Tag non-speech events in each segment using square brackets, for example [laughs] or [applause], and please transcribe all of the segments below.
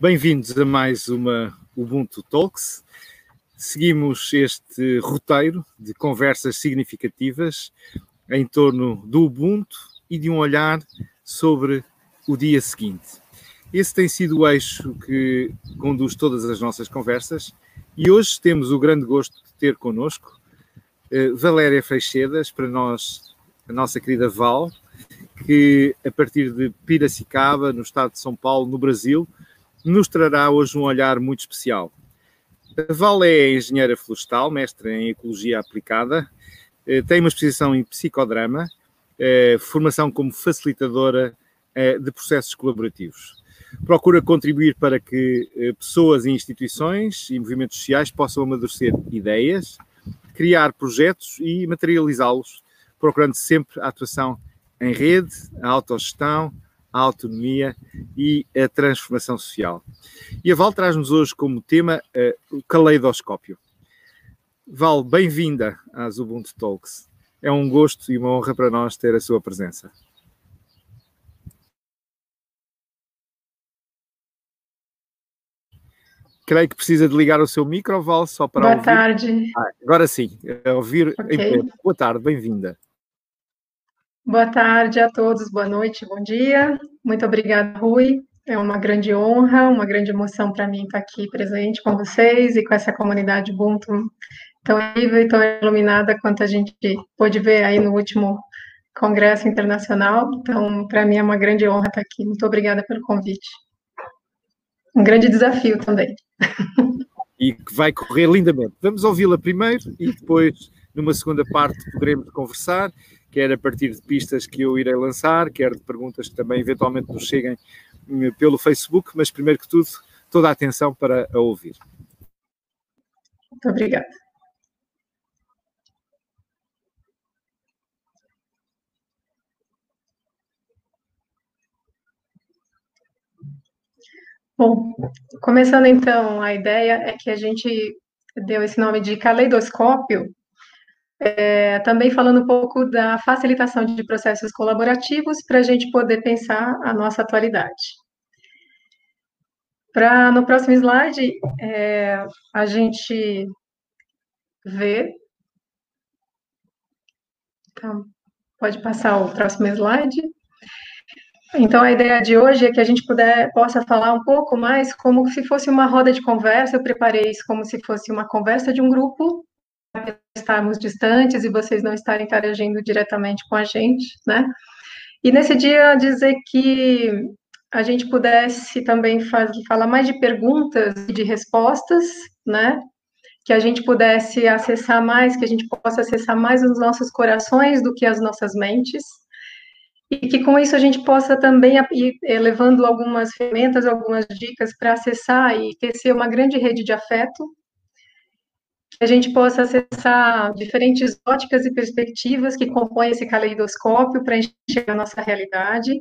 Bem-vindos a mais uma Ubuntu Talks. Seguimos este roteiro de conversas significativas em torno do Ubuntu e de um olhar sobre o dia seguinte. Esse tem sido o eixo que conduz todas as nossas conversas e hoje temos o grande gosto de ter connosco uh, Valéria Freixedas, para nós, a nossa querida Val, que a partir de Piracicaba, no estado de São Paulo, no Brasil, nos trará hoje um olhar muito especial. A Val é engenheira florestal, mestre em Ecologia Aplicada, uh, tem uma especialização em Psicodrama, uh, formação como facilitadora de processos colaborativos procura contribuir para que eh, pessoas e instituições e movimentos sociais possam amadurecer ideias, criar projetos e materializá-los, procurando sempre a atuação em rede, a autogestão, a autonomia e a transformação social. E a Val traz-nos hoje como tema uh, o caleidoscópio. Val, bem-vinda às Ubuntu Talks. É um gosto e uma honra para nós ter a sua presença. creio que precisa de ligar o seu micro, Val, só para Boa ouvir. tarde. Ah, agora sim, ouvir okay. Boa tarde, bem-vinda. Boa tarde a todos, boa noite, bom dia. Muito obrigada, Rui. É uma grande honra, uma grande emoção para mim estar aqui presente com vocês e com essa comunidade Ubuntu tão incrível e tão iluminada quanto a gente pôde ver aí no último Congresso Internacional. Então, para mim é uma grande honra estar aqui. Muito obrigada pelo convite. Um grande desafio também e que vai correr lindamente. Vamos ouvi-la primeiro e depois, numa segunda parte, poderemos conversar, quer a partir de pistas que eu irei lançar, quer de perguntas que também eventualmente nos cheguem hum, pelo Facebook, mas primeiro que tudo, toda a atenção para a ouvir. Muito obrigada. Bom, começando então, a ideia é que a gente deu esse nome de caleidoscópio, é, também falando um pouco da facilitação de processos colaborativos para a gente poder pensar a nossa atualidade. Para no próximo slide é, a gente ver. Então, pode passar o próximo slide. Então, a ideia de hoje é que a gente puder, possa falar um pouco mais como se fosse uma roda de conversa. Eu preparei isso como se fosse uma conversa de um grupo, estarmos distantes e vocês não estarem interagindo diretamente com a gente, né? E nesse dia, dizer que a gente pudesse também falar mais de perguntas e de respostas, né? Que a gente pudesse acessar mais, que a gente possa acessar mais os nossos corações do que as nossas mentes e que com isso a gente possa também ir levando algumas ferramentas, algumas dicas para acessar e tecer uma grande rede de afeto, a gente possa acessar diferentes óticas e perspectivas que compõem esse caleidoscópio para enxergar a nossa realidade,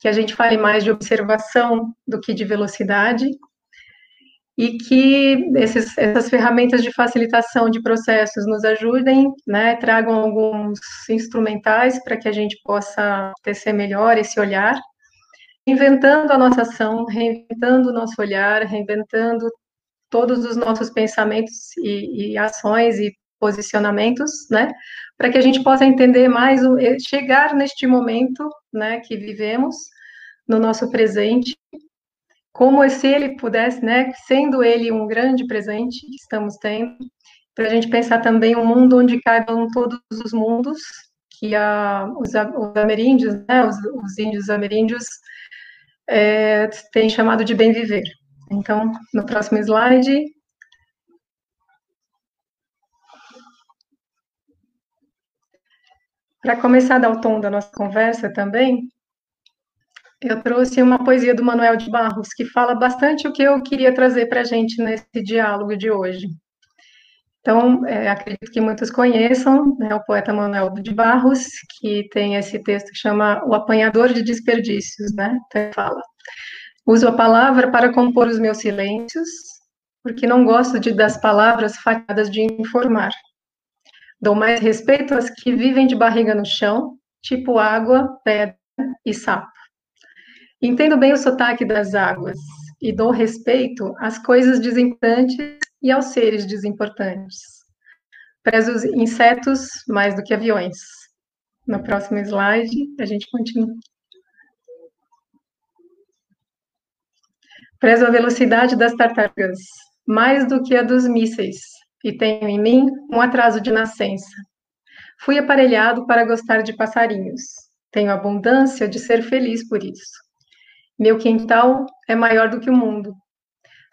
que a gente fale mais de observação do que de velocidade, e que esses, essas ferramentas de facilitação de processos nos ajudem, né, tragam alguns instrumentais para que a gente possa tecer melhor esse olhar, reinventando a nossa ação, reinventando o nosso olhar, reinventando todos os nossos pensamentos e, e ações e posicionamentos, né, para que a gente possa entender mais, chegar neste momento, né, que vivemos, no nosso presente, como se ele pudesse, né, sendo ele um grande presente que estamos tendo, para a gente pensar também um mundo onde caibam todos os mundos, que a, os, os ameríndios, né, os, os índios ameríndios, é, têm chamado de bem viver. Então, no próximo slide. Para começar a dar o tom da nossa conversa também, eu trouxe uma poesia do Manuel de Barros, que fala bastante o que eu queria trazer para a gente nesse diálogo de hoje. Então, é, acredito que muitos conheçam né, o poeta Manuel de Barros, que tem esse texto que chama O Apanhador de Desperdícios, né? Então, ele fala: Uso a palavra para compor os meus silêncios, porque não gosto de das palavras fatiadas de informar. Dou mais respeito às que vivem de barriga no chão, tipo água, pedra e sapo. Entendo bem o sotaque das águas, e dou respeito às coisas desimportantes e aos seres desimportantes. Prezo os insetos mais do que aviões. No próximo slide, a gente continua. Prezo a velocidade das tartarugas, mais do que a dos mísseis, e tenho em mim um atraso de nascença. Fui aparelhado para gostar de passarinhos. Tenho abundância de ser feliz por isso. Meu quintal é maior do que o mundo.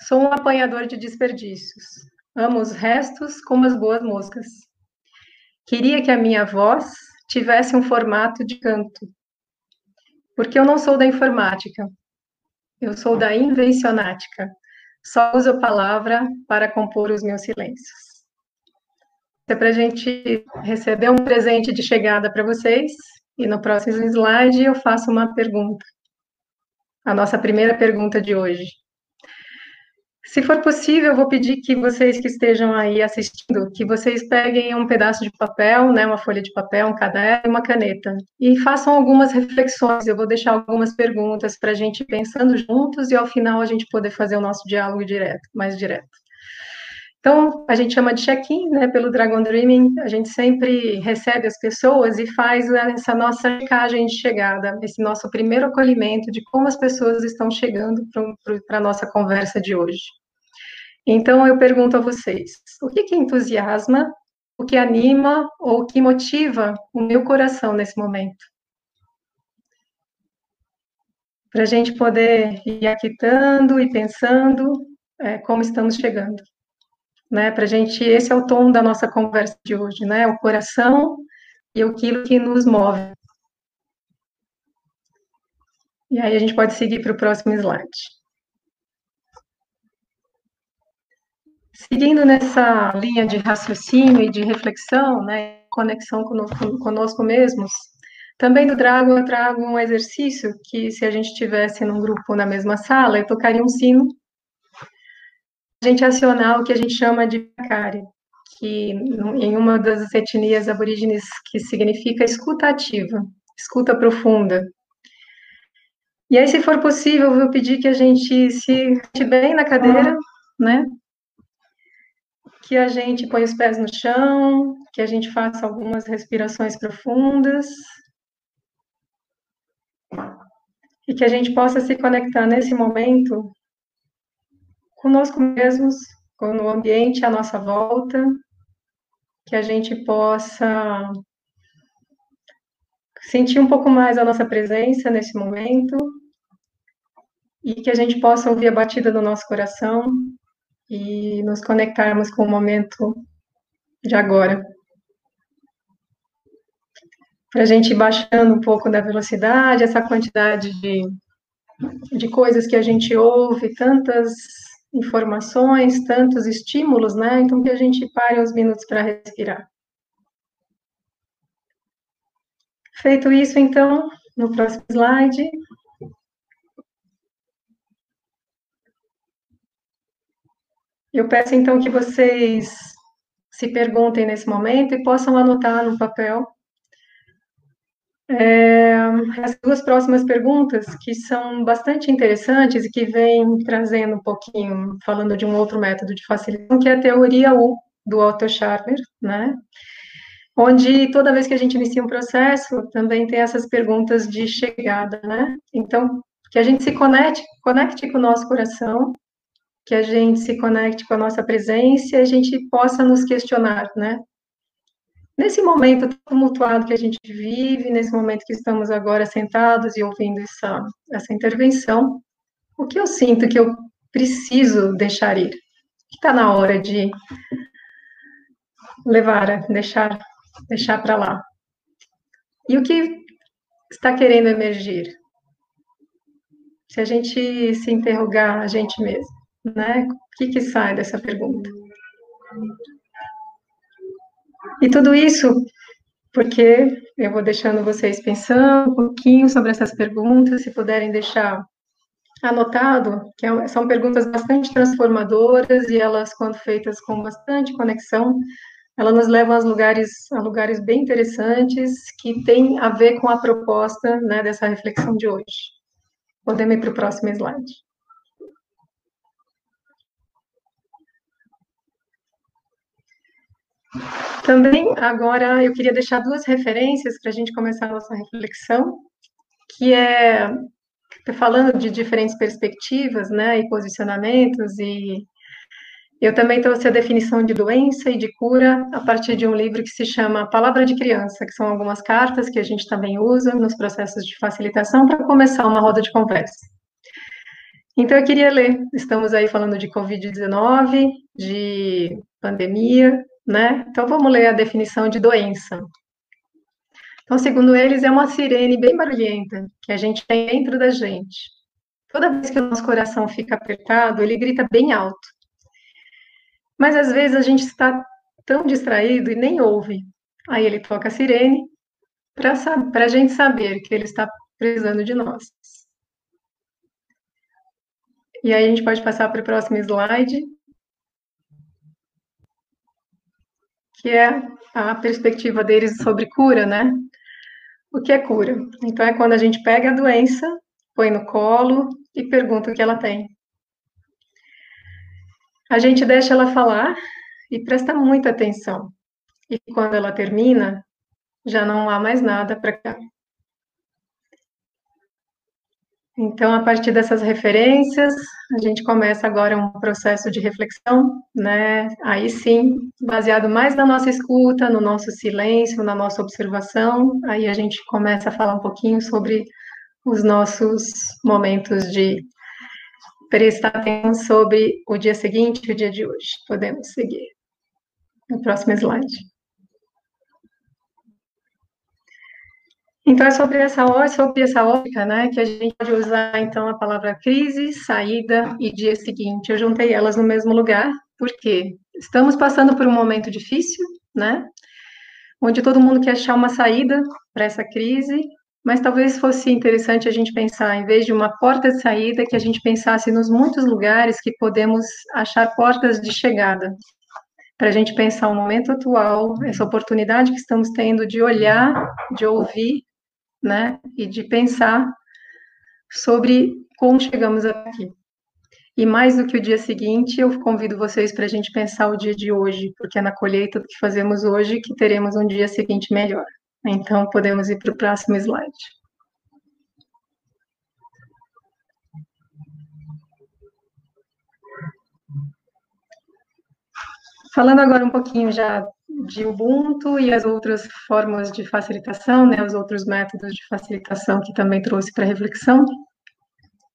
Sou um apanhador de desperdícios. Amo os restos como as boas moscas. Queria que a minha voz tivesse um formato de canto. Porque eu não sou da informática. Eu sou da invencionática. Só uso a palavra para compor os meus silêncios é para a gente receber um presente de chegada para vocês. E no próximo slide eu faço uma pergunta. A nossa primeira pergunta de hoje. Se for possível, eu vou pedir que vocês que estejam aí assistindo, que vocês peguem um pedaço de papel, né, uma folha de papel, um caderno e uma caneta, e façam algumas reflexões. Eu vou deixar algumas perguntas para a gente pensando juntos e ao final a gente poder fazer o nosso diálogo direto, mais direto. Então, a gente chama de check-in, né, pelo Dragon Dreaming, a gente sempre recebe as pessoas e faz essa nossa checagem de chegada, esse nosso primeiro acolhimento de como as pessoas estão chegando para a nossa conversa de hoje. Então, eu pergunto a vocês, o que, que entusiasma, o que anima ou o que motiva o meu coração nesse momento? Para a gente poder ir aquitando e pensando é, como estamos chegando né? Para gente, esse é o tom da nossa conversa de hoje, né? O coração e aquilo que nos move. E aí a gente pode seguir para o próximo slide. Seguindo nessa linha de raciocínio e de reflexão, né, conexão conosco, conosco mesmos, também do Dragon eu trago um exercício que, se a gente estivesse num grupo na mesma sala, eu tocaria um sino gente acionar o que a gente chama de Pakari, que em uma das etnias aborígenes que significa escuta ativa, escuta profunda. E aí, se for possível, eu vou pedir que a gente se bem na cadeira, né? Que a gente põe os pés no chão, que a gente faça algumas respirações profundas. E que a gente possa se conectar nesse momento conosco mesmos, com o ambiente à nossa volta, que a gente possa sentir um pouco mais a nossa presença nesse momento e que a gente possa ouvir a batida do nosso coração e nos conectarmos com o momento de agora. Para a gente ir baixando um pouco da velocidade, essa quantidade de, de coisas que a gente ouve, tantas informações, tantos estímulos, né? Então que a gente pare uns minutos para respirar. Feito isso, então, no próximo slide. Eu peço então que vocês se perguntem nesse momento e possam anotar no papel é, as duas próximas perguntas, que são bastante interessantes e que vêm trazendo um pouquinho, falando de um outro método de facilitação, que é a teoria U, do Otto Scharmer, né? Onde toda vez que a gente inicia um processo, também tem essas perguntas de chegada, né? Então, que a gente se conecte, conecte com o nosso coração, que a gente se conecte com a nossa presença e a gente possa nos questionar, né? Nesse momento tumultuado que a gente vive, nesse momento que estamos agora sentados e ouvindo essa, essa intervenção, o que eu sinto que eu preciso deixar ir? Que está na hora de levar, deixar, deixar para lá. E o que está querendo emergir? Se a gente se interrogar a gente mesmo, né? O que, que sai dessa pergunta? E tudo isso porque eu vou deixando vocês pensando um pouquinho sobre essas perguntas, se puderem deixar anotado, que é são perguntas bastante transformadoras e elas, quando feitas com bastante conexão, elas nos levam a lugares, a lugares bem interessantes que têm a ver com a proposta né, dessa reflexão de hoje. Podemos ir para o próximo slide. Thank também, agora, eu queria deixar duas referências para a gente começar a nossa reflexão, que é falando de diferentes perspectivas, né, e posicionamentos, e eu também trouxe a definição de doença e de cura a partir de um livro que se chama Palavra de Criança, que são algumas cartas que a gente também usa nos processos de facilitação para começar uma roda de conversa. Então, eu queria ler. Estamos aí falando de Covid-19, de pandemia, né? Então, vamos ler a definição de doença. Então, segundo eles, é uma sirene bem barulhenta que a gente tem dentro da gente. Toda vez que o nosso coração fica apertado, ele grita bem alto. Mas às vezes a gente está tão distraído e nem ouve. Aí ele toca a sirene para a gente saber que ele está precisando de nós. E aí a gente pode passar para o próximo slide, que é a perspectiva deles sobre cura, né? O que é cura? Então, é quando a gente pega a doença, põe no colo e pergunta o que ela tem. A gente deixa ela falar e presta muita atenção. E quando ela termina, já não há mais nada para cá. Então, a partir dessas referências, a gente começa agora um processo de reflexão, né? Aí sim, baseado mais na nossa escuta, no nosso silêncio, na nossa observação, aí a gente começa a falar um pouquinho sobre os nossos momentos de prestar atenção sobre o dia seguinte e o dia de hoje. Podemos seguir. No próximo slide. Então, é sobre essa, sobre essa ótica, né, que a gente pode usar, então, a palavra crise, saída e dia seguinte. Eu juntei elas no mesmo lugar, porque estamos passando por um momento difícil, né, onde todo mundo quer achar uma saída para essa crise, mas talvez fosse interessante a gente pensar, em vez de uma porta de saída, que a gente pensasse nos muitos lugares que podemos achar portas de chegada, para a gente pensar o momento atual, essa oportunidade que estamos tendo de olhar, de ouvir né? E de pensar sobre como chegamos aqui. E mais do que o dia seguinte, eu convido vocês para a gente pensar o dia de hoje, porque é na colheita que fazemos hoje que teremos um dia seguinte melhor. Então, podemos ir para o próximo slide. Falando agora um pouquinho já de Ubuntu e as outras formas de facilitação, né, os outros métodos de facilitação que também trouxe para reflexão.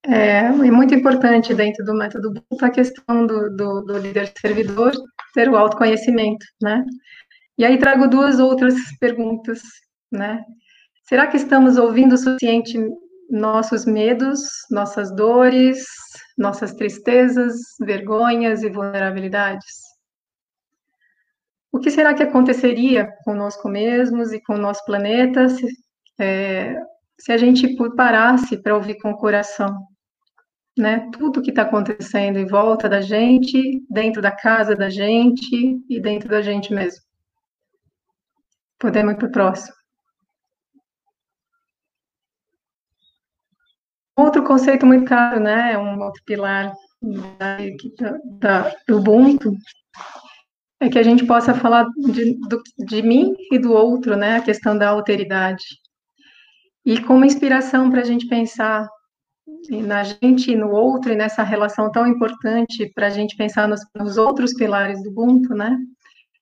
É, é, muito importante dentro do método Ubuntu a questão do, do, do líder servidor ter o autoconhecimento, né? E aí trago duas outras perguntas, né? Será que estamos ouvindo o suficiente nossos medos, nossas dores, nossas tristezas, vergonhas e vulnerabilidades? O que será que aconteceria conosco mesmos e com o nosso planeta se, é, se a gente parasse para ouvir com o coração? Né? Tudo que está acontecendo em volta da gente, dentro da casa da gente e dentro da gente mesmo. Podemos ir para o próximo. Outro conceito muito caro, né? Um outro pilar da, da, do Ubuntu é que a gente possa falar de, do, de mim e do outro, né? A questão da alteridade. E como inspiração para a gente pensar na gente e no outro, e nessa relação tão importante para a gente pensar nos, nos, outros pilares do Ubuntu, né?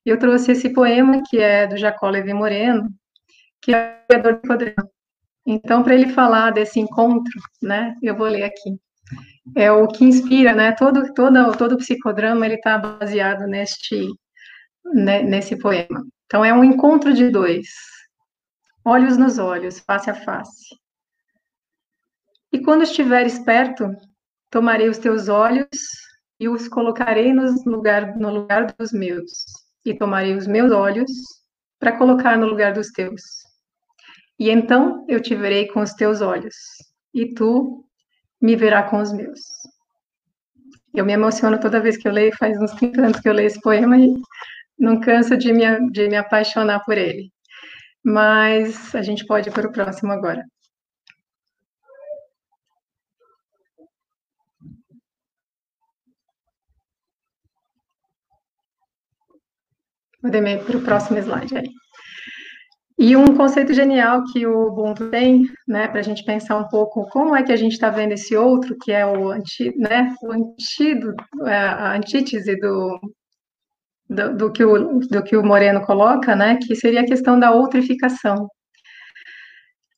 Eu trouxe esse poema, que é do Jacó Levi Moreno, que é o criador do quadrão. Então, para ele falar desse encontro, né, eu vou ler aqui. É o que inspira, né? Todo, todo, todo psicodrama ele está baseado neste né, nesse poema. Então, é um encontro de dois, olhos nos olhos, face a face. E quando estiveres perto, tomarei os teus olhos e os colocarei no lugar, no lugar dos meus, e tomarei os meus olhos para colocar no lugar dos teus. E então eu te verei com os teus olhos, e tu me verá com os meus. Eu me emociono toda vez que eu leio, faz uns 30 anos que eu leio esse poema, e não canso de me, de me apaixonar por ele. Mas a gente pode ir para o próximo agora. Podemos ir para o próximo slide aí. E um conceito genial que o Ubuntu tem, né, para a gente pensar um pouco como é que a gente está vendo esse outro, que é o, anti, né, o antídoto, é, a antítese do, do, do, que o, do que o Moreno coloca, né, que seria a questão da outrificação.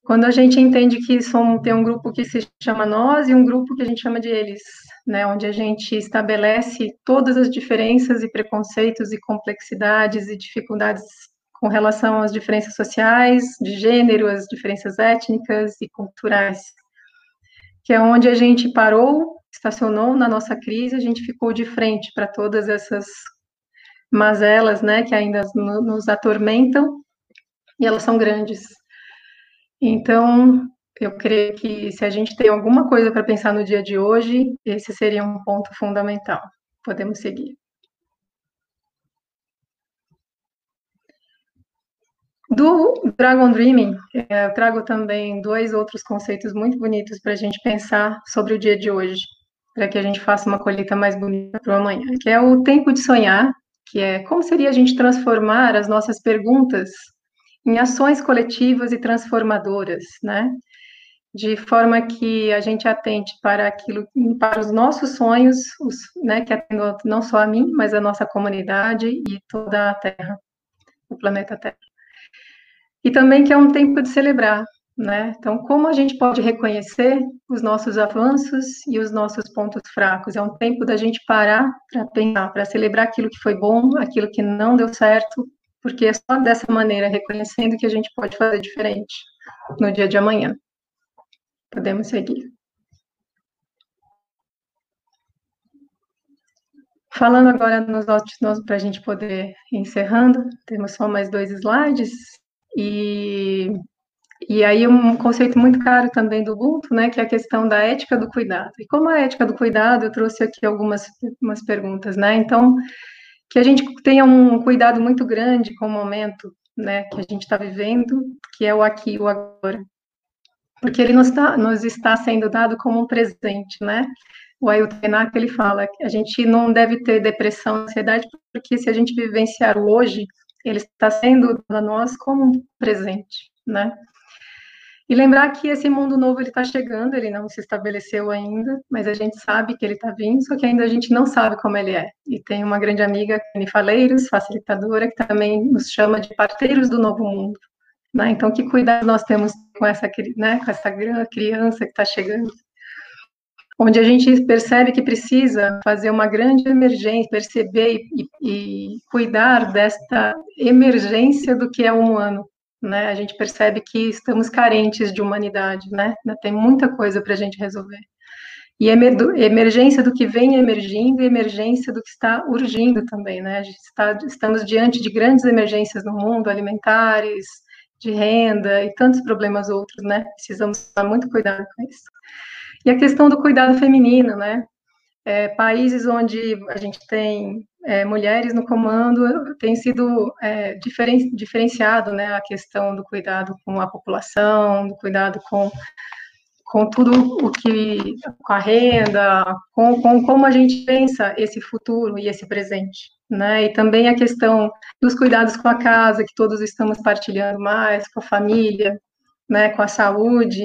Quando a gente entende que somos, tem um grupo que se chama nós e um grupo que a gente chama de eles, né, onde a gente estabelece todas as diferenças e preconceitos e complexidades e dificuldades com relação às diferenças sociais, de gênero, as diferenças étnicas e culturais, que é onde a gente parou, estacionou na nossa crise, a gente ficou de frente para todas essas mazelas, né, que ainda nos atormentam, e elas são grandes. Então, eu creio que se a gente tem alguma coisa para pensar no dia de hoje, esse seria um ponto fundamental. Podemos seguir. Do Dragon Dreaming, é, eu trago também dois outros conceitos muito bonitos para a gente pensar sobre o dia de hoje, para que a gente faça uma colheita mais bonita para o amanhã, que é o tempo de sonhar, que é como seria a gente transformar as nossas perguntas em ações coletivas e transformadoras, né? De forma que a gente atente para aquilo, para os nossos sonhos, os, né, que atendam não só a mim, mas a nossa comunidade e toda a Terra, o planeta Terra e também que é um tempo de celebrar, né? Então, como a gente pode reconhecer os nossos avanços e os nossos pontos fracos? É um tempo da gente parar para pensar, para celebrar aquilo que foi bom, aquilo que não deu certo, porque é só dessa maneira, reconhecendo que a gente pode fazer diferente no dia de amanhã. Podemos seguir. Falando agora nos nossos, para a gente poder ir encerrando, temos só mais dois slides. E, e aí um conceito muito caro também do Ubuntu, né, que é a questão da ética do cuidado. E como a ética do cuidado, eu trouxe aqui algumas, algumas perguntas, né? Então, que a gente tenha um cuidado muito grande com o momento, né, que a gente está vivendo, que é o aqui e o agora. Porque ele nos, tá, nos está sendo dado como um presente, né? O Renato, ele fala que a gente não deve ter depressão, ansiedade, porque se a gente vivenciar o hoje, ele está sendo para nós como um presente, né? E lembrar que esse mundo novo ele está chegando, ele não se estabeleceu ainda, mas a gente sabe que ele está vindo, só que ainda a gente não sabe como ele é. E tem uma grande amiga, Kenny Faleiros, facilitadora, que também nos chama de parteiros do novo mundo. Né? Então, que cuidado nós temos com essa, né, com essa criança que está chegando? onde a gente percebe que precisa fazer uma grande emergência, perceber e, e, cuidar desta emergência do que é humano, né? A gente percebe que estamos carentes de humanidade, né? Tem muita coisa para a gente resolver. E emergência do que vem emergindo e emergência do que está urgindo também, né? A gente está, estamos diante de grandes emergências no mundo, alimentares, de renda e tantos problemas outros, né? Precisamos tomar muito cuidado com isso. E a questão do cuidado feminino, né? É, países onde a gente tem é, mulheres no comando tem sido é, diferen, diferenciado, né? A questão do cuidado com a população, do cuidado com com tudo o que, com a renda, com, com como a gente pensa esse futuro e esse presente, né? E também a questão dos cuidados com a casa, que todos estamos partilhando mais, com a família, né? Com a saúde,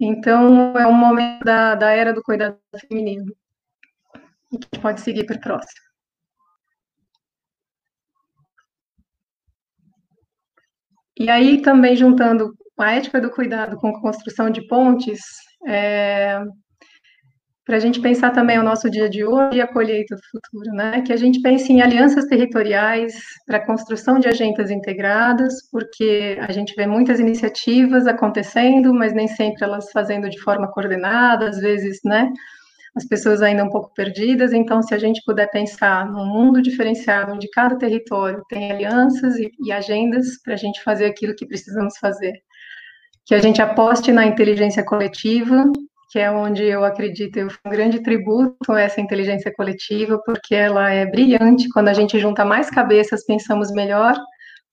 então, é um momento da, da era do cuidado feminino. A gente pode seguir para o próximo. E aí, também juntando a ética do cuidado com a construção de pontes, é, para a gente pensar também o nosso dia de hoje e a colheita do futuro, né? Que a gente pense em alianças territoriais para a construção de agendas integradas, porque a gente vê muitas iniciativas acontecendo, mas nem sempre elas fazendo de forma coordenada, às vezes, né? As pessoas ainda um pouco perdidas, então, se a gente puder pensar num mundo diferenciado, onde cada território tem alianças e, e agendas para a gente fazer aquilo que precisamos fazer, que a gente aposte na inteligência coletiva, que é onde eu acredito eu um grande tributo a essa inteligência coletiva, porque ela é brilhante. Quando a gente junta mais cabeças, pensamos melhor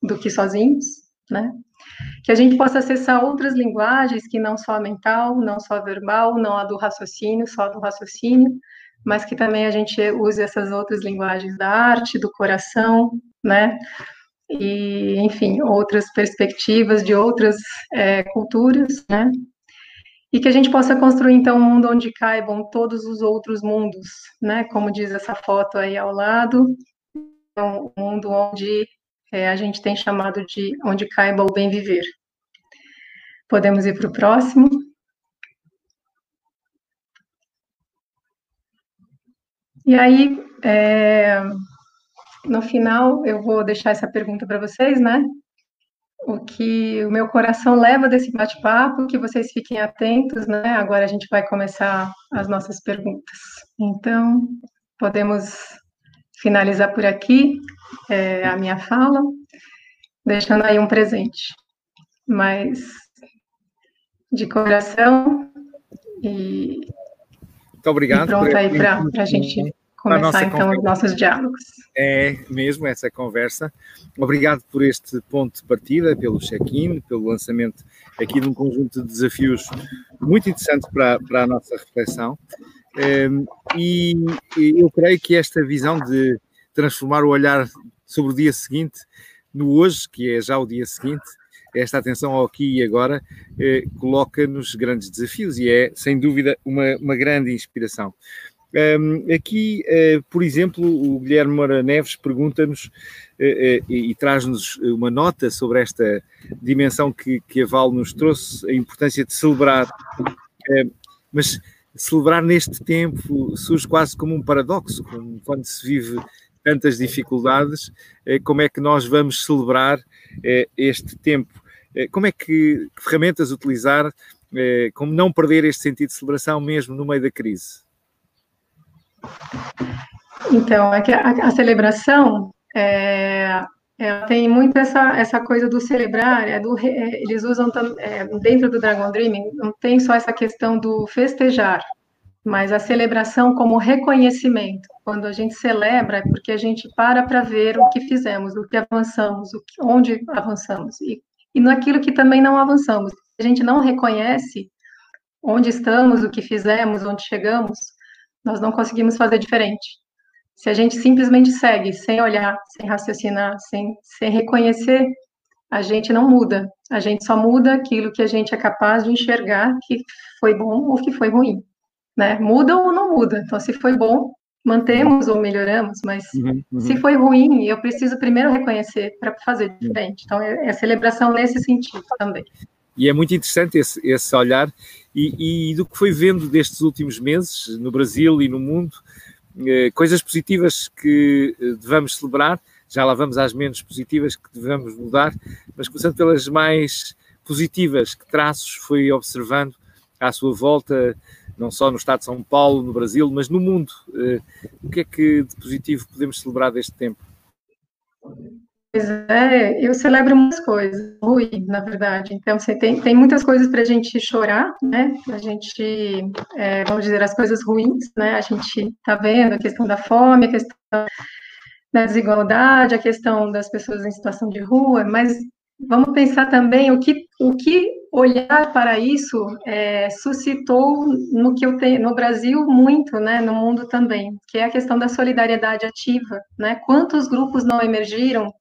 do que sozinhos, né? Que a gente possa acessar outras linguagens que não só a mental, não só a verbal, não a do raciocínio, só a do raciocínio, mas que também a gente use essas outras linguagens da arte, do coração, né? e, enfim, outras perspectivas de outras é, culturas, né? E que a gente possa construir, então, um mundo onde caibam todos os outros mundos, né? Como diz essa foto aí ao lado, então, um mundo onde é, a gente tem chamado de onde caiba o bem viver. Podemos ir para o próximo. E aí, é, no final, eu vou deixar essa pergunta para vocês, né? O que o meu coração leva desse bate-papo, que vocês fiquem atentos, né? Agora a gente vai começar as nossas perguntas. Então, podemos finalizar por aqui é, a minha fala, deixando aí um presente. Mas de coração e muito obrigado. E pronto aí para a gente começar então conversa. os nossos diálogos. É mesmo essa conversa. Obrigado por este ponto de partida, pelo check-in, pelo lançamento aqui de um conjunto de desafios muito interessantes para, para a nossa reflexão. E eu creio que esta visão de transformar o olhar sobre o dia seguinte no hoje, que é já o dia seguinte, esta atenção ao aqui e agora eh, coloca-nos grandes desafios e é, sem dúvida, uma, uma grande inspiração. Um, aqui, uh, por exemplo, o Guilherme Moura Neves pergunta-nos uh, uh, e, e traz-nos uma nota sobre esta dimensão que, que a Val nos trouxe, a importância de celebrar. mas celebrar neste tempo surge quase como um paradoxo, como quando se vive tantas dificuldades, como é que nós vamos celebrar este tempo? Como é que, que ferramentas utilizar, como não perder este sentido de celebração mesmo no meio da crise? Então, é a, a celebração é, tem muito essa, essa coisa do celebrar, é do, é, eles usam é, dentro do Dragon Dreaming, não tem só essa questão do festejar, mas a celebração como reconhecimento. Quando a gente celebra, é porque a gente para para ver o que fizemos, o que avançamos, o que, onde avançamos, e, e naquilo que também não avançamos. A gente não reconhece onde estamos, o que fizemos, onde chegamos, nós não conseguimos fazer diferente. Se a gente simplesmente segue, sem olhar, sem raciocinar, sem, sem reconhecer, a gente não muda. A gente só muda aquilo que a gente é capaz de enxergar que foi bom ou que foi ruim. Né? Muda ou não muda. Então, se foi bom, mantemos ou melhoramos, mas uhum, uhum. se foi ruim, eu preciso primeiro reconhecer para fazer diferente. Então, é, é celebração nesse sentido também. E é muito interessante esse, esse olhar e, e, do que foi vendo destes últimos meses no Brasil e no mundo, coisas positivas que eh, devamos celebrar, já lá vamos às menos positivas que devemos mudar, mas começando pelas mais positivas, que traços foi observando à sua volta, não só no estado de São Paulo, no Brasil, mas no mundo. Eh, o que é que de positivo podemos celebrar deste tempo? Pois é, eu celebro muitas coisas, ruim, na verdade. Então, você tem, tem muitas coisas para a gente chorar, né? A gente, é, vamos dizer, as coisas ruins, né? A gente está vendo a questão da fome, a questão da desigualdade, a questão das pessoas em situação de rua, mas vamos pensar também o que, o que olhar para isso é, suscitou no que eu tenho no Brasil muito, né, no mundo também, que é a questão da solidariedade ativa, né? Quantos grupos não emergiram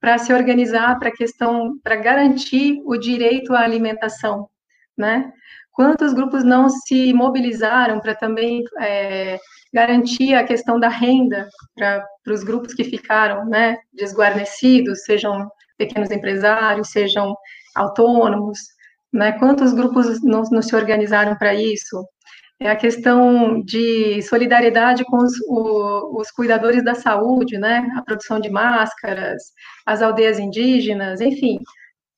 para se organizar para questão, para garantir o direito à alimentação, né? Quantos grupos não se mobilizaram para também é, garantir a questão da renda para os grupos que ficaram, né, desguarnecidos, sejam pequenos empresários, sejam autônomos, né? Quantos grupos não, não se organizaram para isso? É a questão de solidariedade com os, o, os, cuidadores da saúde, né? A produção de máscaras, as aldeias indígenas, enfim.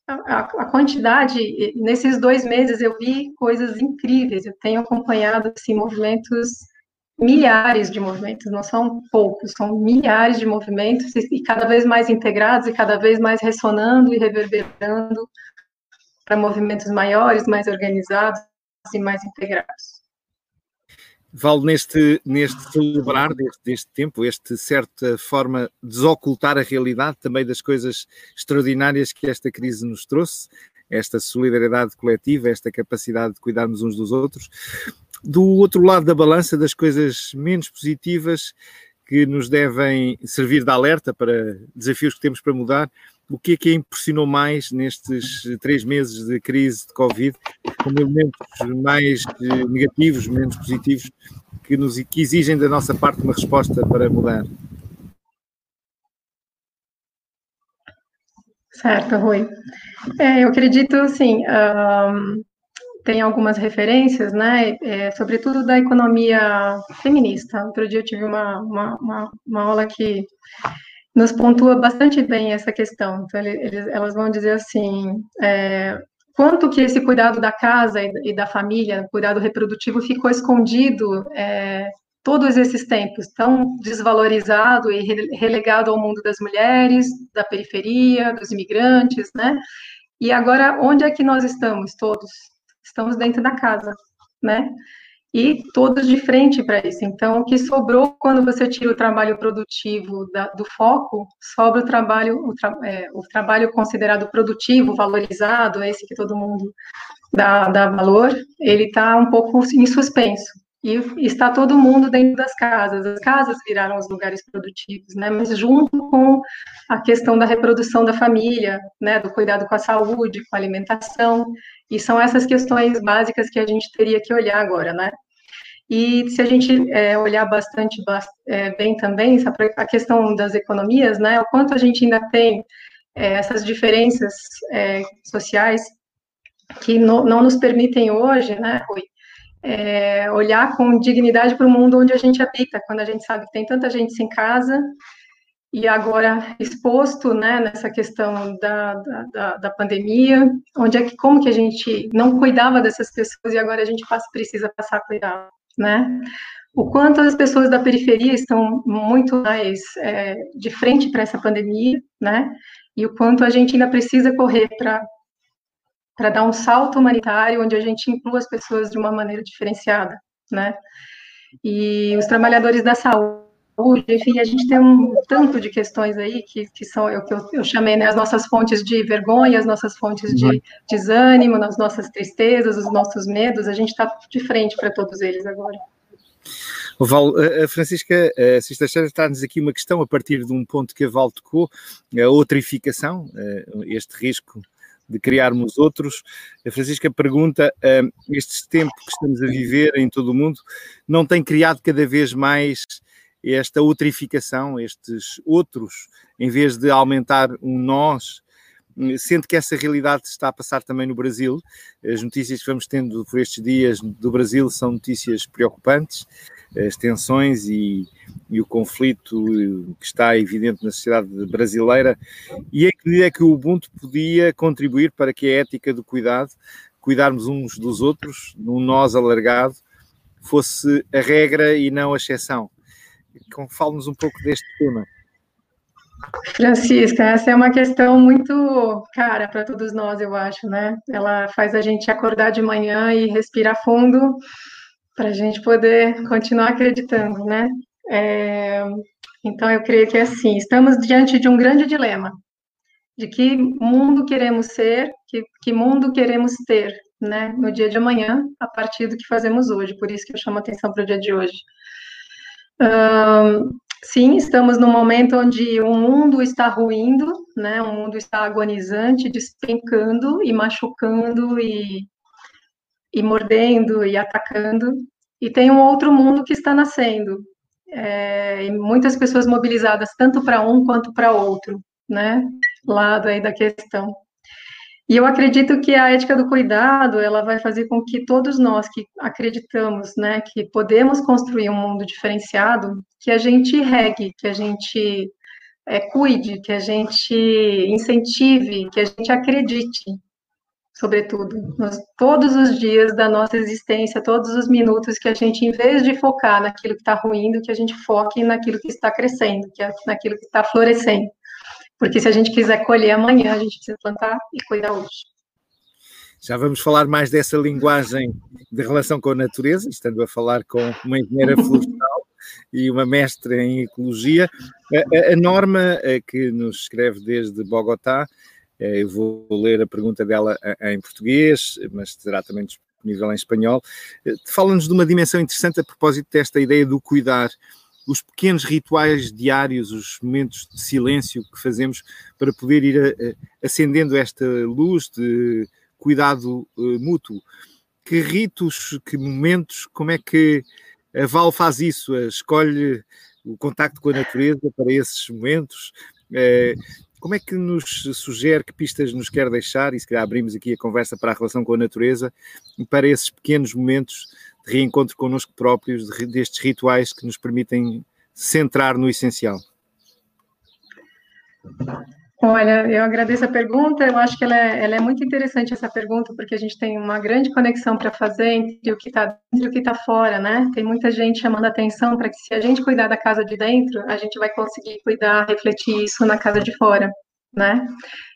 A, a, quantidade, nesses dois meses eu vi coisas incríveis, eu tenho acompanhado, assim, movimentos, milhares de movimentos, não são poucos, são milhares de movimentos, e, e cada vez mais integrados, e cada vez mais ressonando e reverberando para movimentos maiores, mais organizados e mais integrados. Vale neste, neste celebrar deste, deste tempo, este certa forma desocultar a realidade também das coisas extraordinárias que esta crise nos trouxe, esta solidariedade coletiva, esta capacidade de cuidarmos uns dos outros. Do outro lado da balança, das coisas menos positivas, que nos devem servir de alerta para desafios que temos para mudar. O que é que a impressionou mais nestes três meses de crise de Covid, como elementos mais eh, negativos, menos positivos, que, nos, que exigem da nossa parte uma resposta para mudar? Certo, Rui. É, eu acredito, assim, um, tem algumas referências, né, é, sobretudo da economia feminista. Outro dia eu tive uma, uma, uma, uma aula que nos pontua bastante bem essa questão. Então, eles, elas vão dizer assim, é, quanto que esse cuidado da casa e, da família, cuidado reprodutivo, ficou escondido é, todos esses tempos, tão desvalorizado e relegado ao mundo das mulheres, da periferia, dos imigrantes, né? E agora, onde é que nós estamos todos? estamos dentro da casa, né? E todos de frente para isso. Então, o que sobrou quando você tira o trabalho produtivo da, do foco, sobra o trabalho, o, tra, é, o, trabalho considerado produtivo, valorizado, esse que todo mundo dá, dá valor, ele está um pouco em suspenso. E está todo mundo dentro das casas. As casas viraram os lugares produtivos, né? Mas junto com a questão da reprodução da família, né? Do cuidado com a saúde, com a alimentação. E são essas questões básicas que a gente teria que olhar agora, né? E se a gente é, olhar bastante é, bem também a questão das economias, né? O quanto a gente ainda tem é, essas diferenças é, sociais que no, não nos permitem hoje, né, Rui, é, olhar com dignidade para o mundo onde a gente habita, quando a gente sabe que tem tanta gente sem casa e agora exposto, né, nessa questão da, da, da, pandemia, onde é que, como que a gente não cuidava dessas pessoas e agora a gente passa, precisa passar a cuidar, né? O quanto as pessoas da periferia estão muito mais é, de frente para essa pandemia, né? E o quanto a gente ainda precisa correr para para dar um salto humanitário onde a gente inclua as pessoas de uma maneira diferenciada, né? E os trabalhadores da saúde enfim, a gente tem um tanto de questões aí que, que são o que eu, eu, chamei né, as nossas fontes de vergonha, as nossas fontes de uhum. desânimo, as nossas tristezas, os nossos medos, a gente está de frente para todos eles agora. O Val, a Francisca a Sexta-feira está-nos aqui uma questão a partir de um ponto que a Val tocou, a outrificação, este risco de criarmos outros. A Francisca pergunta: estes tempos que estamos a viver em todo o mundo não tem criado cada vez mais esta outrificação, estes outros, em vez de aumentar um nós, sendo que essa realidade está a passar também no Brasil. As notícias que vamos tendo por estes dias do Brasil são notícias preocupantes, as tensões e, e o conflito que está evidente na sociedade brasileira. E é que é que o Ubuntu podia contribuir para que a ética do cuidado, cuidarmos uns dos outros, num nós alargado, fosse a regra e não a exceção. Fale-nos um pouco deste tema. Francisca, essa é uma questão muito cara para todos nós, eu acho, né? Ela faz a gente acordar de manhã e respirar fundo para a gente poder continuar acreditando, né? É, então, eu creio que é assim: estamos diante de um grande dilema de que mundo queremos ser, que, que mundo queremos ter, né? No dia de amanhã, a partir do que fazemos hoje. Por isso que eu chamo atenção para o dia de hoje. Um, sim, estamos num momento onde o mundo está ruindo, né? O mundo está agonizante, despencando e machucando e, e mordendo e atacando. E tem um outro mundo que está nascendo. É, e muitas pessoas mobilizadas tanto para um quanto para outro, né? Lado aí da questão. E eu acredito que a ética do cuidado, ela vai fazer com que todos nós que acreditamos, né, que podemos construir um mundo diferenciado, que a gente regue, que a gente é, cuide, que a gente incentive, que a gente acredite, sobretudo, nos, todos os dias da nossa existência, todos os minutos que a gente, em vez de focar naquilo que está ruindo, que a gente foque naquilo que está crescendo, que é naquilo que está florescendo. Porque se a gente quiser colher amanhã, a gente precisa plantar e cuidar hoje. Já vamos falar mais dessa linguagem de relação com a natureza, estando a falar com uma engenheira florestal e uma mestra em ecologia. A, a, Norma, que nos escreve desde Bogotá, eh, eu vou ler a pergunta dela em português, mas será também disponível em espanhol. Eh, fala-nos de uma dimensão interessante a propósito desta ideia do cuidar os pequenos rituais diários, os momentos de silêncio que fazemos para poder ir a, acendendo esta luz de cuidado uh, mútuo. Que ritos, que momentos, como é que a Val faz isso? Escolhe o contacto com a natureza para esses momentos? Uh, como é que nos sugere, que pistas nos quer deixar, e se calhar abrimos aqui a conversa para a relação com a natureza, para esses pequenos momentos de reencontro connosco próprios, destes rituais que nos permitem centrar no essencial? Olha, eu agradeço a pergunta. Eu acho que ela é, ela é muito interessante essa pergunta, porque a gente tem uma grande conexão para fazer entre o que está dentro e o que está fora, né? Tem muita gente chamando atenção para que se a gente cuidar da casa de dentro, a gente vai conseguir cuidar, refletir isso na casa de fora, né?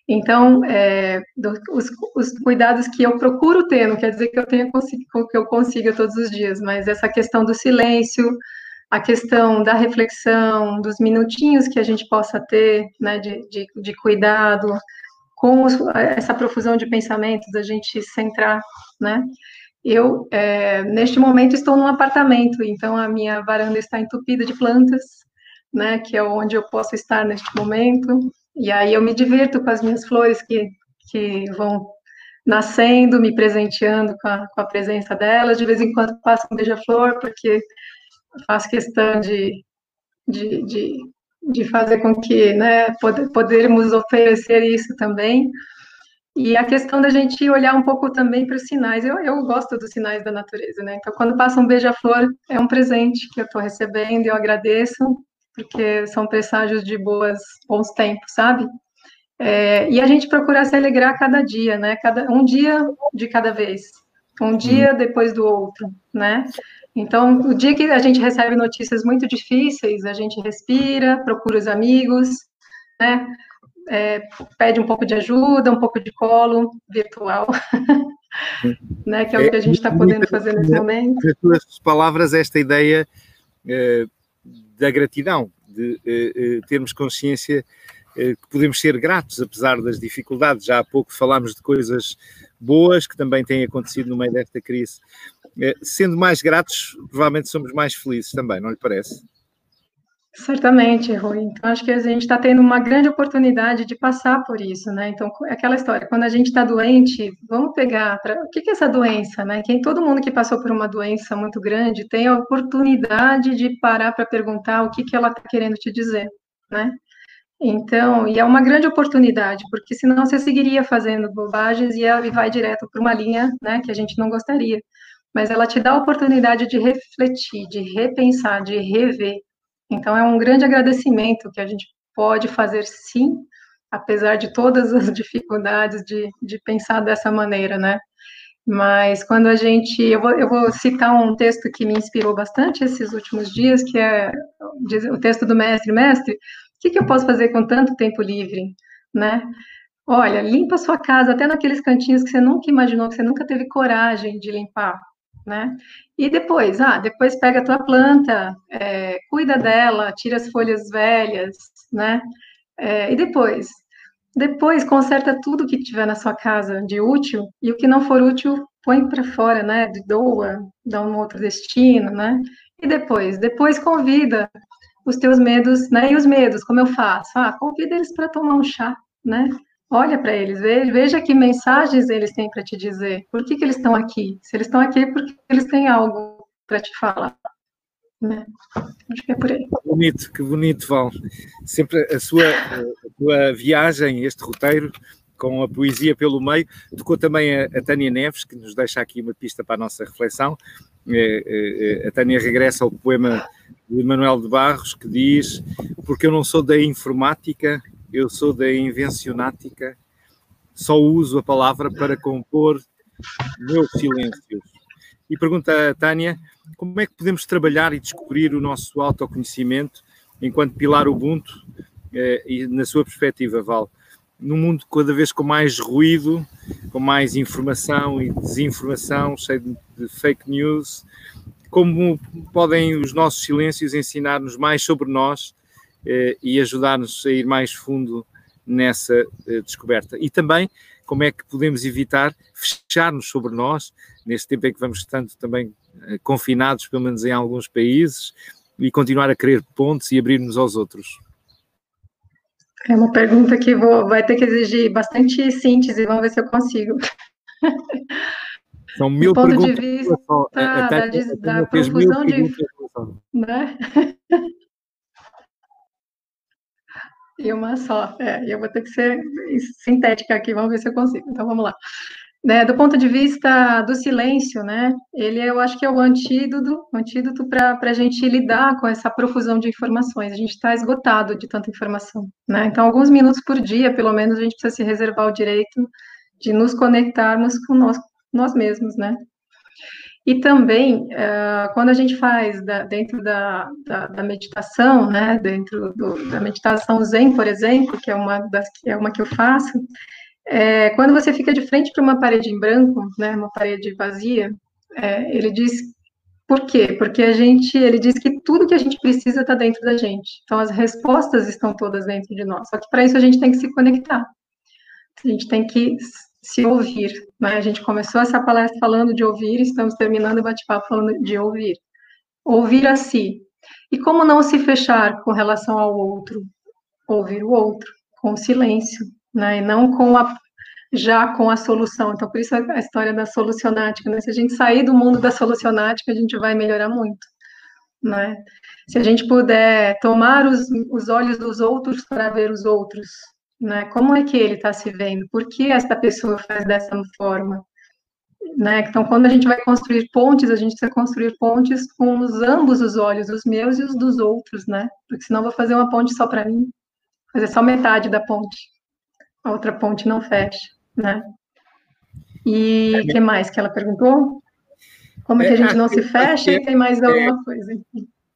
Então, é, do, os, os, cuidados que eu procuro ter, não quer dizer que eu tenha que eu consiga todos os dias, mas essa questão do silêncio, a questão da reflexão, dos minutinhos que a gente possa ter, né, de, de, de cuidado, com os, essa profusão de pensamentos, a gente centrar, né? Eu, é, neste momento, estou num apartamento, então a minha varanda está entupida de plantas, né, que é onde eu posso estar neste momento, e aí eu me divirto com as minhas flores que, que vão nascendo, me presenteando com a, com a presença delas, de vez em quando passo um beija-flor, porque faço questão de, de, de, de, fazer com que, né, poder, podermos oferecer isso também. E a questão da gente olhar um pouco também para os sinais. Eu, eu gosto dos sinais da natureza, né? Então, quando passa um beija-flor, é um presente que eu estou recebendo, eu agradeço, porque são presságios de boas, bons tempos, sabe? É, e a gente procura se alegrar cada dia, né? Cada, um dia de cada vez, um dia depois do outro, né? Então, o dia que a gente recebe notícias muito difíceis, a gente respira, procura os amigos, né? É, pede um pouco de ajuda, um pouco de colo virtual, [laughs] né? Que é o que a gente está podendo fazer nesse momento. Nas suas palavras, esta ideia eh, da gratidão, de eh, eh, termos consciência que podemos ser gratos apesar das dificuldades. Já há pouco falámos de coisas boas que também têm acontecido no meio desta crise. Sendo mais gratos, provavelmente somos mais felizes também, não lhe parece? Certamente, Rui. Então, acho que a gente está tendo uma grande oportunidade de passar por isso, né? Então, é aquela história, quando a gente está doente, vamos pegar, o que, que é essa doença, né? Quem, todo mundo que passou por uma doença muito grande tem a oportunidade de parar para perguntar o que, que ela está querendo te dizer, né? Então, e é uma grande oportunidade, porque senão você seguiria fazendo bobagens e ela vai direto para uma linha, né, que a gente não gostaria mas ela te dá a oportunidade de refletir, de repensar, de rever. Então, é um grande agradecimento que a gente pode fazer sim, apesar de todas as [laughs] dificuldades de, de pensar dessa maneira, né? Mas quando a gente. Eu vou, eu vou citar um texto que me inspirou bastante esses últimos dias, que é o texto do mestre. Mestre, o que, que eu posso fazer com tanto tempo livre, né? Olha, limpa sua casa, até naqueles cantinhos que você nunca imaginou, que você nunca teve coragem de limpar né? E depois, ah, depois pega a tua planta, é, cuida dela, tira as folhas velhas, né? É, e depois, depois conserta tudo que tiver na sua casa de útil e o que não for útil põe para fora, né? Doa, dá um outro destino, né? E depois, depois convida os teus medos, né? E os medos, como eu faço? Ah, convida eles para tomar um chá, né? Olha para eles, veja que mensagens eles têm para te dizer. Por que, que eles estão aqui? Se eles estão aqui, é porque eles têm algo para te falar. Né? Acho que é por aí. Que bonito, que bonito, Val. Sempre a sua, a sua viagem, este roteiro, com a poesia pelo meio, tocou também a, a, Tânia Neves, que nos deixa aqui uma pista para a nossa reflexão. É, é, é a Tânia regressa ao poema de Manuel de Barros, que diz: Porque eu não sou da informática, eu sou da invencionática, só uso a palavra para compor meus silêncios. E pergunta a Tânia, como é que podemos trabalhar e descobrir o nosso autoconhecimento enquanto pilar Ubuntu eh, e na sua perspectiva, Val? Num mundo cada vez com mais ruído, com mais informação e desinformação, cheio de, fake news, como podem os nossos silêncios ensinar-nos mais sobre nós e ajudar-nos a ir mais fundo nessa eh, descoberta. E também como é que podemos evitar fechar-nos sobre nós, neste tempo em que vamos estando também eh, confinados, pelo menos em alguns países, e continuar a querer pontes e abrir-nos aos outros? É uma pergunta que vou, vai ter que exigir bastante síntese, vamos ver se eu consigo. São mil ponto perguntas. De vista da, da profusão de... Né? [laughs] E uma só. É, eu vou ter que ser sintética aqui, vamos ver se eu consigo. Então vamos lá. Né, do ponto de vista do silêncio, né, ele eu acho que é o antídoto, antídoto para a gente lidar com essa profusão de informações. A gente está esgotado de tanta informação, né? Então, alguns minutos por dia, pelo menos, a gente precisa se reservar o direito de nos conectarmos com nós, nós mesmos, né? E também, uh, quando a gente faz da, dentro da, da, da, meditação, né, dentro do, da meditação Zen, por exemplo, que é uma, das, que é uma que eu faço, é, quando você fica de frente para uma parede em branco, né, uma parede vazia, é, ele diz por quê? Porque a gente, ele diz que tudo que a gente precisa está dentro da gente. Então as respostas estão todas dentro de nós. Só que para isso a gente tem que se conectar. A gente tem que se ouvir. Né? A gente começou essa palestra falando de ouvir, estamos terminando o bate-papo falando de ouvir. Ouvir a si. E como não se fechar com relação ao outro? Ouvir o outro, com silêncio, né? E não com a, já com a solução. Então, por isso a história da solucionática, né? Se a gente sair do mundo da solucionática, a gente vai melhorar muito, né? Se a gente puder tomar os, os olhos dos outros para ver os outros, né? Como é que ele está se vendo? Por que esta pessoa faz dessa forma? Né? Então, quando a gente vai construir pontes, a gente precisa construir pontes com os, ambos os olhos, os meus e os dos outros, né? Porque senão eu vou fazer uma ponte só para mim, fazer só metade da ponte, a outra ponte não fecha, né? E o é, que mais que ela perguntou? Como é que a gente não se fecha e tem mais alguma coisa?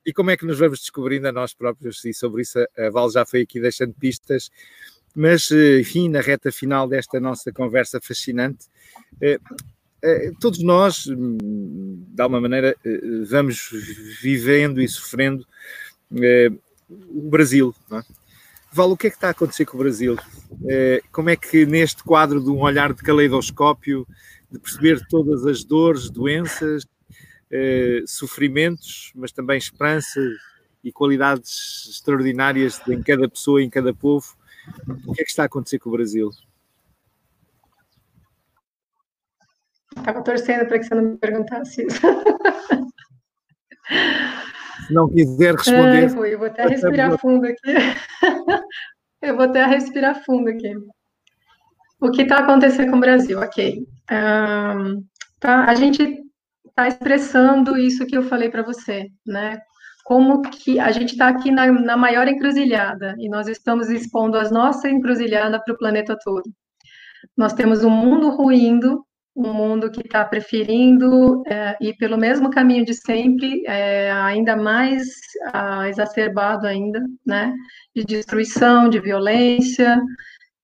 E como é que nos vamos descobrindo a nós próprios? E sobre isso a Val já foi aqui deixando pistas. Mas, eh, enfim, na reta final desta nossa conversa fascinante, eh, eh, todos nós, hum, de alguma maneira, vamos vivendo e sofrendo o Brasil. É? Val, o que é que está a acontecer com o Brasil? Como é que neste quadro de um olhar de caleidoscópio, de perceber todas as dores, doenças, sofrimentos, mas também esperança e qualidades extraordinárias em cada pessoa, em cada povo, o que é que está a acontecer com o Brasil? Estava torcendo para que você não me perguntasse isso. Se não quiser responder. É, Rui, eu vou até respirar fundo aqui. [laughs] eu vou até respirar fundo aqui. O que está acontecendo com o Brasil? Ok. Um, tá, a gente está expressando isso que eu falei para você, né? Como que a gente está aqui na, na, maior encruzilhada e nós estamos expondo a nossa encruzilhada para o planeta todo. Nós temos um mundo ruindo, um mundo que está preferindo é, ir pelo mesmo caminho de sempre, é, ainda mais ah, exacerbado ainda, né? De destruição, de violência,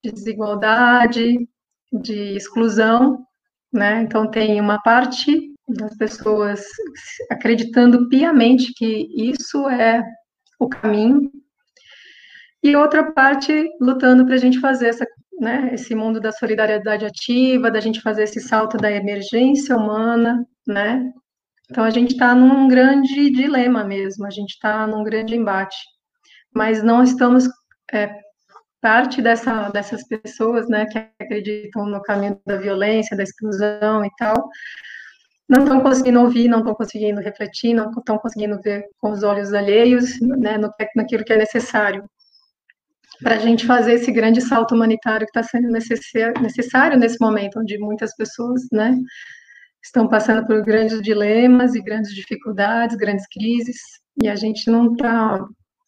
de desigualdade, de exclusão, né? Então tem uma parte das pessoas acreditando piamente que isso é o caminho, e outra parte lutando para a gente fazer essa, né, esse mundo da solidariedade ativa, da gente fazer esse salto da emergência humana, né? Então a gente está num grande dilema mesmo, a gente está num grande embate, mas não estamos é, parte dessa, dessas pessoas, né, que acreditam no caminho da violência, da exclusão e tal, não estão conseguindo ouvir, não estão conseguindo refletir, não estão conseguindo ver com os olhos alheios, né, no, naquilo que é necessário. Para a gente fazer esse grande salto humanitário que está sendo necessário nesse momento, onde muitas pessoas, né, estão passando por grandes dilemas e grandes dificuldades, grandes crises, e a gente não está,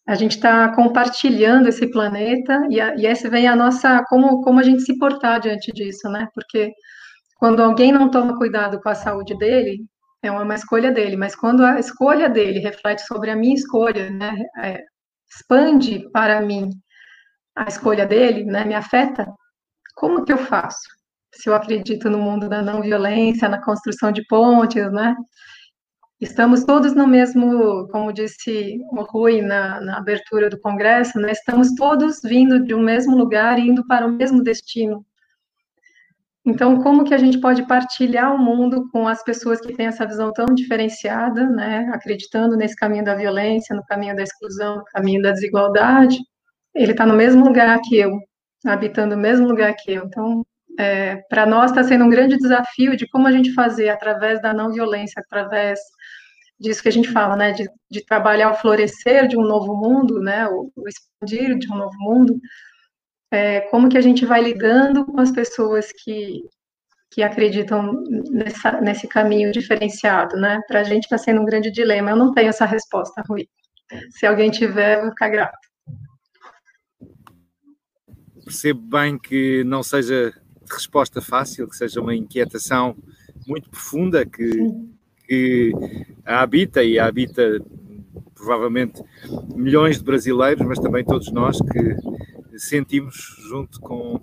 a gente está compartilhando esse planeta, e, a, e essa vem a nossa, como, como a gente se portar diante disso, né, porque quando alguém não toma cuidado com a saúde dele, é uma escolha dele, mas quando a escolha dele reflete sobre a minha escolha, né, é, expande para mim a escolha dele, né, me afeta, como que eu faço? Se eu acredito no mundo da não violência, na construção de pontes, né? Estamos todos no mesmo, como disse o Rui na, na abertura do Congresso, né? Estamos todos vindo de um mesmo lugar e indo para o mesmo destino, Então, como que a gente pode partilhar o mundo com as pessoas que têm essa visão tão diferenciada, né, acreditando nesse caminho da violência, no caminho da exclusão, no caminho da desigualdade? Ele está no mesmo lugar que eu, habitando o mesmo lugar que eu. Então, é, para nós está sendo um grande desafio de como a gente fazer através da não violência, através disso que a gente fala, né, de, de trabalhar o florescer de um novo mundo, né, o, o expandir de um novo mundo, é, como que a gente vai lidando com as pessoas que, que acreditam nessa, nesse caminho diferenciado, né? Para a gente está sendo um grande dilema. Eu não tenho essa resposta, Rui. Se alguém tiver, eu vou ficar grata. Percebo bem que não seja resposta fácil, que seja uma inquietação muito profunda que, que a habita e a habita provavelmente milhões de brasileiros, mas também todos nós que sentimos junto com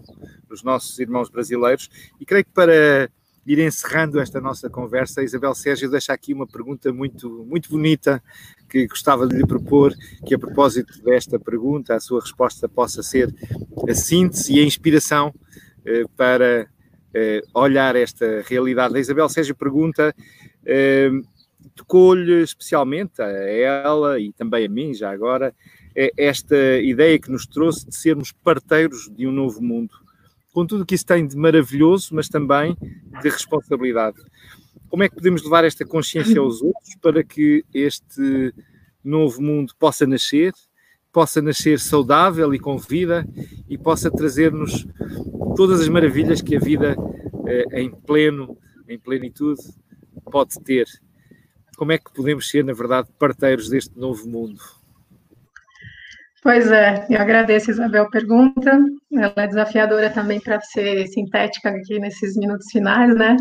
os nossos irmãos brasileiros. E creio que para ir encerrando esta nossa conversa, Isabel Sérgio deixa aqui uma pergunta muito, muito bonita que gostava de lhe propor, que a propósito desta pergunta, a sua resposta possa ser a síntese e a inspiração eh, para eh, olhar esta realidade. A Isabel Sérgio pergunta, eh, tocou-lhe especialmente a ela e também a mim, já agora, esta ideia que nos trouxe de sermos parteiros de um novo mundo, com tudo o que isso tem de maravilhoso, mas também de responsabilidade. Como é que podemos levar esta consciência aos outros para que este novo mundo possa nascer, possa nascer saudável e com vida e possa trazer-nos todas as maravilhas que a vida eh, em pleno, em plenitude, pode ter. Como é que podemos ser, na verdade, parteiros deste novo mundo? Pois é, eu agradeço, Isabel, pergunta. Ela é desafiadora também para ser sintética aqui nesses minutos finais, né?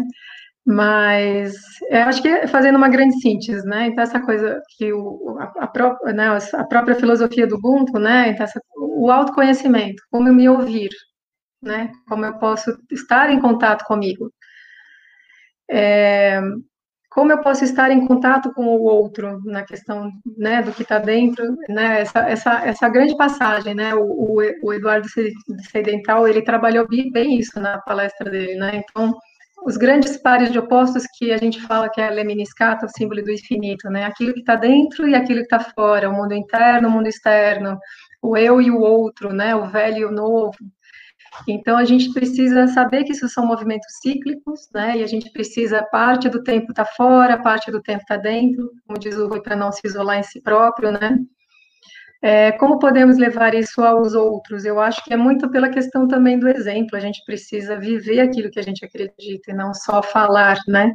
Mas eu acho que fazendo uma grande síntese, né? Então, essa coisa que o, a, a, própria, né, a própria filosofia do Ubuntu, né? Então, essa, o autoconhecimento, como eu me ouvir, né? Como eu posso estar em contato comigo. É, como eu posso estar em contato com o outro na questão né, do que está dentro, né, essa, essa, essa grande passagem, né, o, o Eduardo Sedental, ele trabalhou bem isso na palestra dele, né, então, os grandes pares de opostos que a gente fala que é a lemniscata, o símbolo do infinito, né, aquilo que está dentro e aquilo que está fora, o mundo interno, o mundo externo, o eu e o outro, né, o velho e o novo, então, a gente precisa saber que isso são movimentos cíclicos, né? E a gente precisa, parte do tempo está fora, parte do tempo está dentro, como diz o Rui, para não se isolar em si próprio, né? É, como podemos levar isso aos outros? Eu acho que é muito pela questão também do exemplo. A gente precisa viver aquilo que a gente acredita e não só falar, né?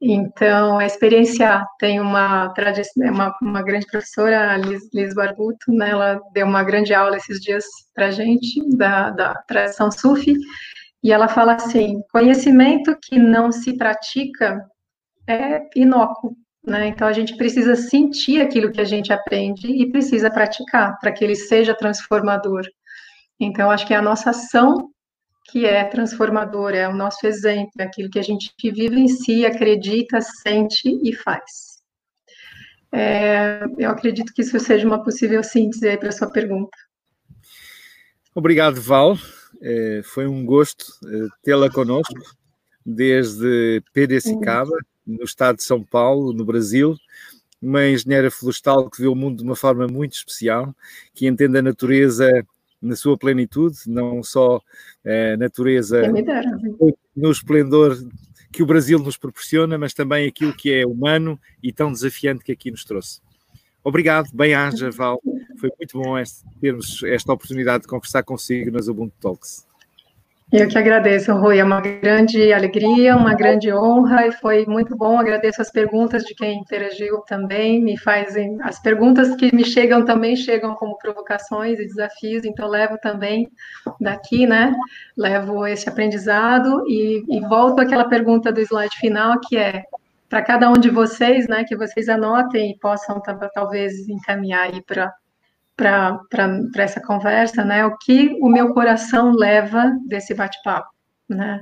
Então, é experienciar. Tem uma, uma, uma grande professora, a Liz, Liz Barbuto, né, ela deu uma grande aula esses dias para a gente, da, da tradição sufi, e ela fala assim, conhecimento que não se pratica é inócuo, né? Então, a gente precisa sentir aquilo que a gente aprende e precisa praticar para que ele seja transformador. Então, acho que é a nossa ação que é transformador, é o nosso exemplo, é aquilo que a gente vive em si, acredita, sente e faz. É, eu acredito que isso seja uma possível síntese para a sua pergunta. Obrigado, Val. É, foi um gosto é, tê-la conosco desde Piracicaba, no estado de São Paulo, no Brasil. Uma engenheira florestal que vê o mundo de uma forma muito especial, que entende a natureza na sua plenitude, não só a eh, natureza no esplendor que o Brasil nos proporciona, mas também aquilo que é humano e tão desafiante que aqui nos trouxe. Obrigado, bem-aja, Val. Foi muito bom este, termos esta oportunidade de conversar consigo nas Ubuntu Talks. Eu que agradeço, Rui. É uma grande alegria, uma grande honra e foi muito bom. Agradeço as perguntas de quem interagiu também. Me fazem as perguntas que me chegam também chegam como provocações e desafios. Então levo também daqui, né? Levo esse aprendizado e, e volto àquela pergunta do slide final que é para cada um de vocês, né? Que vocês anotem e possam talvez encaminhar aí para para essa conversa, né? O que o meu coração leva desse bate-papo, né?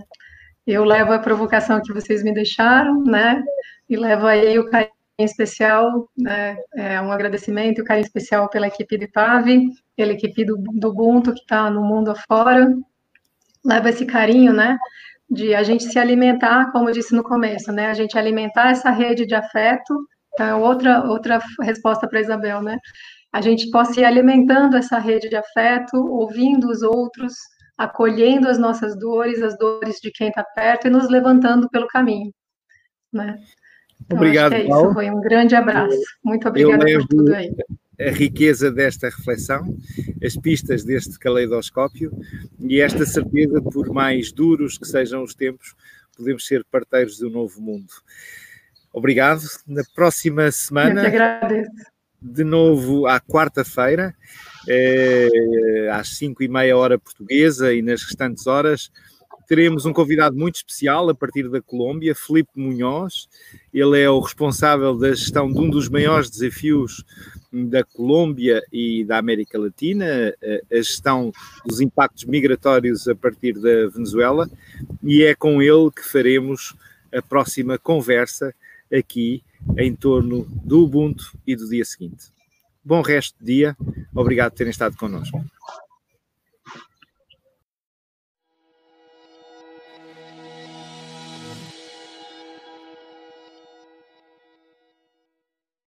Eu levo a provocação que vocês me deixaram, né? E levo aí o carinho especial, né? É um agradecimento e um carinho especial pela equipe de PAV, pela equipe do, do Ubuntu que está no mundo afora. Levo esse carinho, né? de a gente se alimentar, como eu disse no começo, né? A gente alimentar essa rede de afeto. Então, outra, outra resposta para Isabel, né? A gente possa ir alimentando essa rede de afeto, ouvindo os outros, acolhendo as nossas dores, as dores de quem está perto e nos levantando pelo caminho, né? Então, Obrigado, é Paulo. Foi um grande abraço. Muito obrigada por tudo aí. A riqueza desta reflexão, as pistas deste caleidoscópio e esta certeza, por mais duros que sejam os tempos, podemos ser parteiros do novo mundo. Obrigado. Na próxima semana. Eu que agradeço. De novo à quarta-feira, eh, às cinco e meia hora portuguesa e nas restantes horas, teremos um convidado muito especial a partir da Colômbia, Felipe Munhoz. Ele é o responsável da gestão de um dos maiores desafios da Colômbia e da América Latina, a gestão dos impactos migratórios a partir da Venezuela, e é com ele que faremos a próxima conversa aqui em torno do Ubuntu e do dia seguinte. Bom resto de dia, obrigado por terem estado connosco.